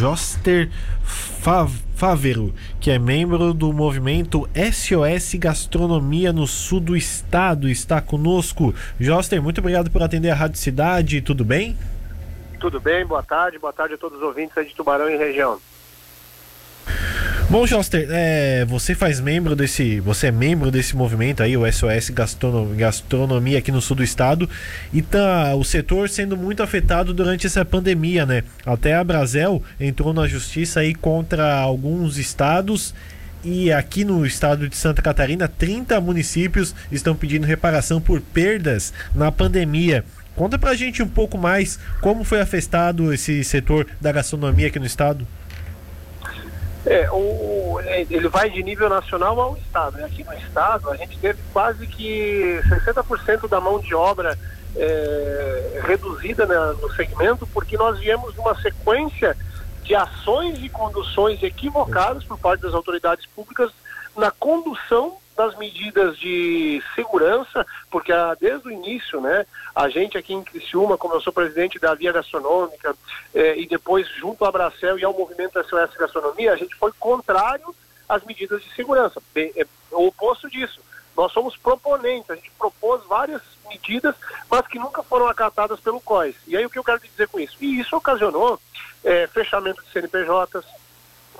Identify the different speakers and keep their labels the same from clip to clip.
Speaker 1: Joster Fávero, que é membro do movimento SOS Gastronomia no sul do estado, está conosco. Joster, muito obrigado por atender a Rádio Cidade, tudo bem?
Speaker 2: Tudo bem, boa tarde, boa tarde a todos os ouvintes aí de Tubarão e região.
Speaker 1: Bom, Joster, é, você faz membro desse. Você é membro desse movimento aí, o SOS Gastronomia, Gastronomia aqui no sul do estado, e tá o setor sendo muito afetado durante essa pandemia, né? Até a Brasel entrou na justiça aí contra alguns estados e aqui no estado de Santa Catarina, 30 municípios estão pedindo reparação por perdas na pandemia. Conta pra gente um pouco mais como foi afetado esse setor da gastronomia aqui no estado.
Speaker 2: É, o, ele vai de nível nacional ao estado. Né? Aqui no estado a gente teve quase que 60% da mão de obra é, reduzida né, no segmento, porque nós viemos uma sequência de ações e conduções equivocadas por parte das autoridades públicas na condução das medidas de segurança, porque a, desde o início, né, a gente aqui em Criciúma, como eu sou presidente da Via Gastronômica, eh, e depois junto à Bracel e ao movimento SOS Gastronomia, a gente foi contrário às medidas de segurança, bem, é, o oposto disso. Nós somos proponentes, a gente propôs várias medidas, mas que nunca foram acatadas pelo COIS. E aí o que eu quero dizer com isso? E isso ocasionou eh, fechamento de CNPJs,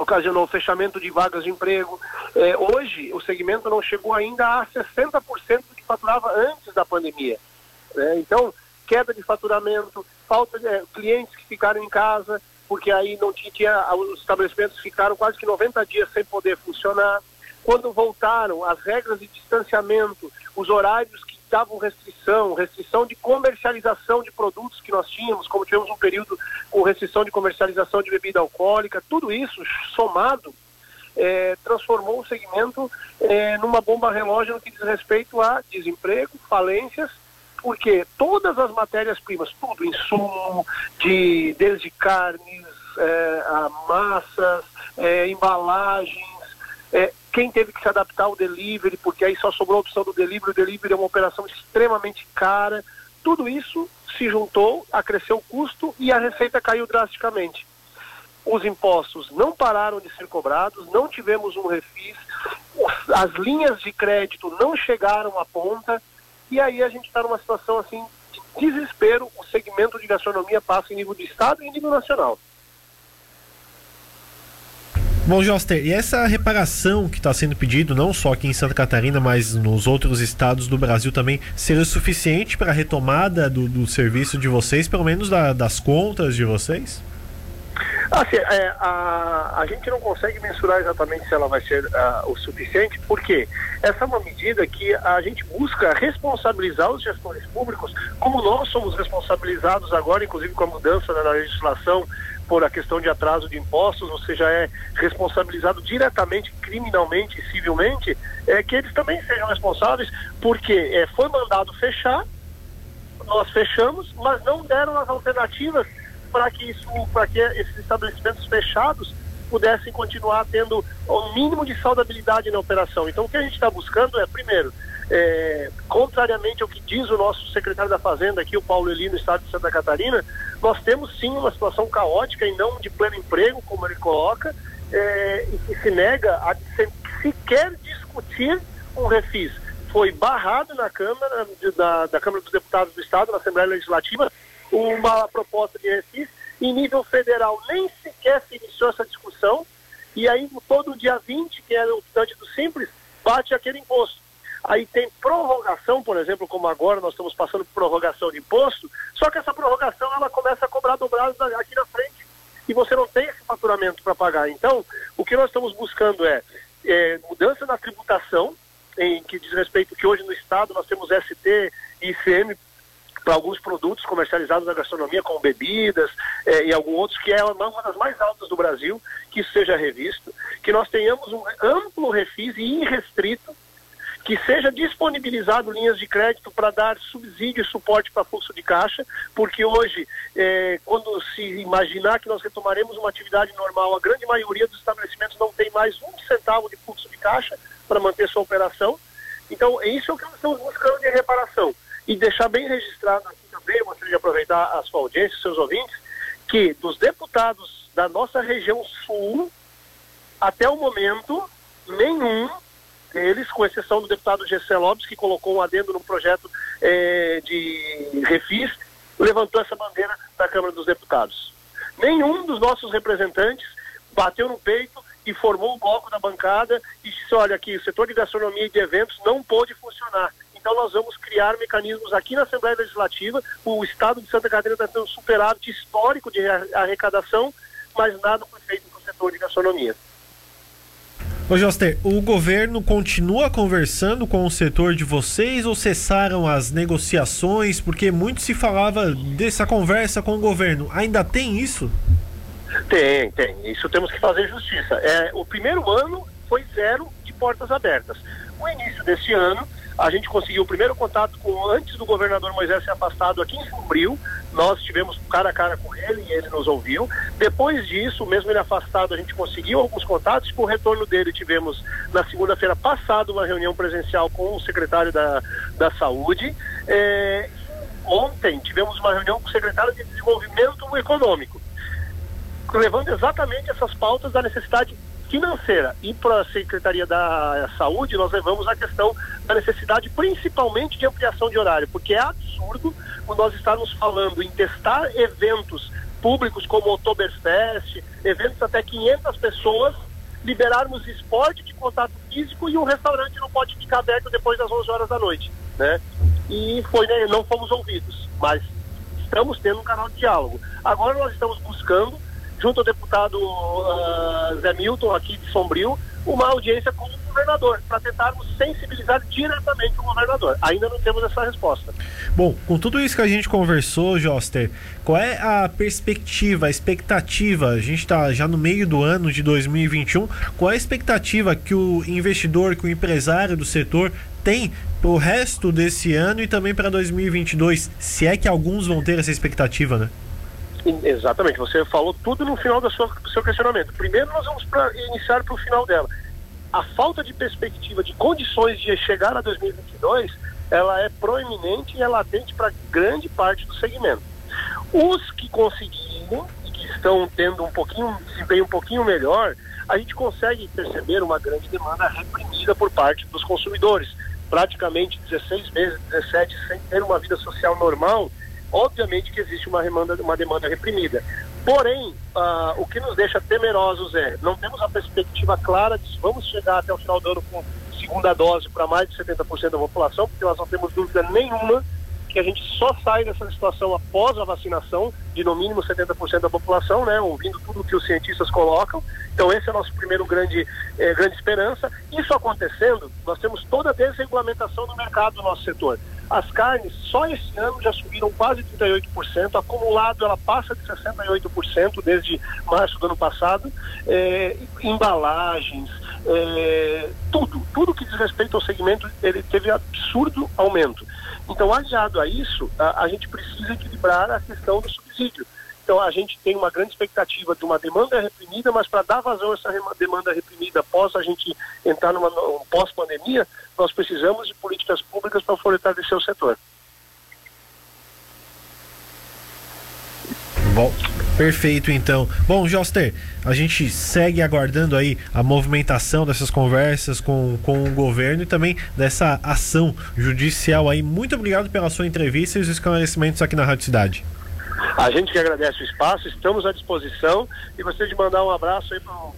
Speaker 2: ocasionou fechamento de vagas de emprego. É, hoje, o segmento não chegou ainda a 60% do que faturava antes da pandemia. Né? Então, queda de faturamento, falta de é, clientes que ficaram em casa, porque aí não tinha, tinha, os estabelecimentos ficaram quase que 90 dias sem poder funcionar. Quando voltaram, as regras de distanciamento, os horários que davam restrição, restrição de comercialização de produtos que nós tínhamos, como tivemos um período com restrição de comercialização de bebida alcoólica, tudo isso somado é, transformou o segmento é, numa bomba relógio no que diz respeito a desemprego, falências, porque todas as matérias-primas, tudo, insumo, de, desde carnes, é, a massas, é, embalagens, quem teve que se adaptar ao delivery, porque aí só sobrou a opção do delivery, o delivery é uma operação extremamente cara. Tudo isso se juntou, acresceu o custo e a receita caiu drasticamente. Os impostos não pararam de ser cobrados, não tivemos um refis, as linhas de crédito não chegaram à ponta, e aí a gente está numa situação assim de desespero. O segmento de gastronomia passa em nível de Estado e em nível nacional.
Speaker 1: Bom, Joster, e essa reparação que está sendo pedido, não só aqui em Santa Catarina, mas nos outros estados do Brasil também, seria suficiente para a retomada do, do, serviço de vocês, pelo menos da, das contas de vocês?
Speaker 2: Assim, é, a, a gente não consegue mensurar exatamente se ela vai ser uh, o suficiente, porque essa é uma medida que a gente busca responsabilizar os gestores públicos, como nós somos responsabilizados agora, inclusive com a mudança na legislação por a questão de atraso de impostos, você já é responsabilizado diretamente, criminalmente e civilmente, é que eles também sejam responsáveis, porque é, foi mandado fechar, nós fechamos, mas não deram as alternativas para que isso, para que esses estabelecimentos fechados pudessem continuar tendo o mínimo de saudabilidade na operação. Então, o que a gente está buscando é, primeiro, é, contrariamente ao que diz o nosso secretário da Fazenda aqui, o Paulo Eli, no estado de Santa Catarina, nós temos sim uma situação caótica e não de pleno emprego, como ele coloca, é, e que se nega a sequer discutir um refis. Foi barrado na Câmara, da, da Câmara dos Deputados do Estado, na Assembleia Legislativa, uma proposta de refis. Em nível federal, nem sequer se iniciou essa discussão. E aí, todo dia 20, que era o estante do Simples, bate aquele imposto. Aí tem prorrogação, por exemplo, como agora nós estamos passando por prorrogação de imposto, só que essa prorrogação ela começa a cobrar dobrado aqui na frente e você não tem esse faturamento para pagar. Então, o que nós estamos buscando é, é, mudança na tributação, em que diz respeito que hoje no Estado nós temos ST e ICM para alguns produtos comercializados na gastronomia, como bebidas é, e alguns outros, que é uma das mais altas do Brasil, que isso seja revisto, que nós tenhamos um amplo refis e irrestrito que seja disponibilizado linhas de crédito para dar subsídio e suporte para fluxo de caixa, porque hoje, é, quando se imaginar que nós retomaremos uma atividade normal, a grande maioria dos estabelecimentos não tem mais um centavo de fluxo de caixa para manter sua operação. Então, é isso que nós estamos buscando de reparação. E deixar bem registrado aqui também, gostaria de aproveitar a sua audiência, seus ouvintes, que dos deputados da nossa região sul, até o momento, nenhum deles, com exceção do deputado Gessé Lopes, que colocou um adendo no projeto é, de refis, levantou essa bandeira da Câmara dos Deputados. Nenhum dos nossos representantes bateu no peito e formou o bloco da bancada e disse, olha aqui, o setor de gastronomia e de eventos não pôde funcionar. Então nós vamos criar mecanismos aqui na Assembleia Legislativa. O Estado de Santa Catarina está tendo um superávit histórico de arrecadação, mas nada foi feito para o setor de gastronomia.
Speaker 1: Ô Joster, o governo continua conversando com o setor de vocês ou cessaram as negociações? Porque muito se falava dessa conversa com o governo. Ainda tem isso?
Speaker 2: Tem, tem. Isso temos que fazer justiça. É, o primeiro ano foi zero de portas abertas. O início desse ano, a gente conseguiu o primeiro contato com antes do governador Moisés ser afastado aqui em Sombrio. Nós tivemos cara a cara com ele e ele nos ouviu. Depois disso, mesmo ele afastado, a gente conseguiu alguns contatos. Com o retorno dele, tivemos na segunda-feira passada uma reunião presencial com o secretário da, da Saúde. É, ontem tivemos uma reunião com o secretário de Desenvolvimento Econômico levando exatamente essas pautas da necessidade financeira. E para a Secretaria da Saúde, nós levamos a questão da necessidade principalmente de ampliação de horário, porque é absurdo nós estarmos falando em testar eventos públicos como o Oktoberfest, eventos até 500 pessoas, liberarmos esporte de contato físico e um restaurante não pode ficar aberto depois das 11 horas da noite, né? E foi, né, não fomos ouvidos, mas estamos tendo um canal de diálogo. Agora nós estamos buscando junto ao deputado uh, Zé Milton, aqui de Sombrio, uma audiência com o governador, para tentarmos sensibilizar diretamente o governador. Ainda não temos essa resposta.
Speaker 1: Bom, com tudo isso que a gente conversou, Joster, qual é a perspectiva, a expectativa? A gente está já no meio do ano de 2021. Qual é a expectativa que o investidor, que o empresário do setor tem para o resto desse ano e também para 2022? Se é que alguns vão ter essa expectativa, né?
Speaker 2: Exatamente, você falou tudo no final do seu questionamento. Primeiro, nós vamos pra, iniciar para o final dela. A falta de perspectiva, de condições de chegar a 2022, ela é proeminente e é latente para grande parte do segmento. Os que conseguiram e que estão tendo um pouquinho, um desempenho um pouquinho melhor, a gente consegue perceber uma grande demanda reprimida por parte dos consumidores. Praticamente 16 meses, 17, sem ter uma vida social normal, obviamente que existe uma demanda, uma demanda reprimida. Porém, uh, o que nos deixa temerosos é, não temos a perspectiva clara de se vamos chegar até o final do ano com segunda dose para mais de 70% da população, porque nós não temos dúvida nenhuma que a gente só sai dessa situação após a vacinação de no mínimo 70% da população, né, ouvindo tudo que os cientistas colocam. Então esse é o nosso primeiro grande, eh, grande esperança. Isso acontecendo, nós temos toda a desregulamentação do mercado do nosso setor. As carnes só esse ano já subiram quase 38%, acumulado ela passa de 68% desde março do ano passado. É, embalagens, é, tudo, tudo que diz respeito ao segmento, ele teve absurdo aumento. Então, aliado a isso, a, a gente precisa equilibrar a questão do subsídio. Então a gente tem uma grande expectativa de uma demanda reprimida, mas para dar vazão a essa demanda reprimida após a gente entrar numa um pós-pandemia, nós precisamos de políticas públicas para fortalecer o setor.
Speaker 1: Bom, perfeito então. Bom, Joster, a gente segue aguardando aí a movimentação dessas conversas com, com o governo e também dessa ação judicial aí. Muito obrigado pela sua entrevista e os esclarecimentos aqui na Rádio Cidade.
Speaker 2: A gente que agradece o espaço, estamos à disposição e gostaria de mandar um abraço aí para o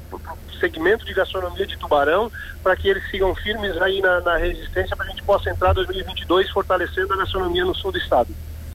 Speaker 2: segmento de gastronomia de Tubarão, para que eles sigam firmes aí na, na resistência, para a gente possa entrar em 2022 fortalecendo a gastronomia no sul do estado.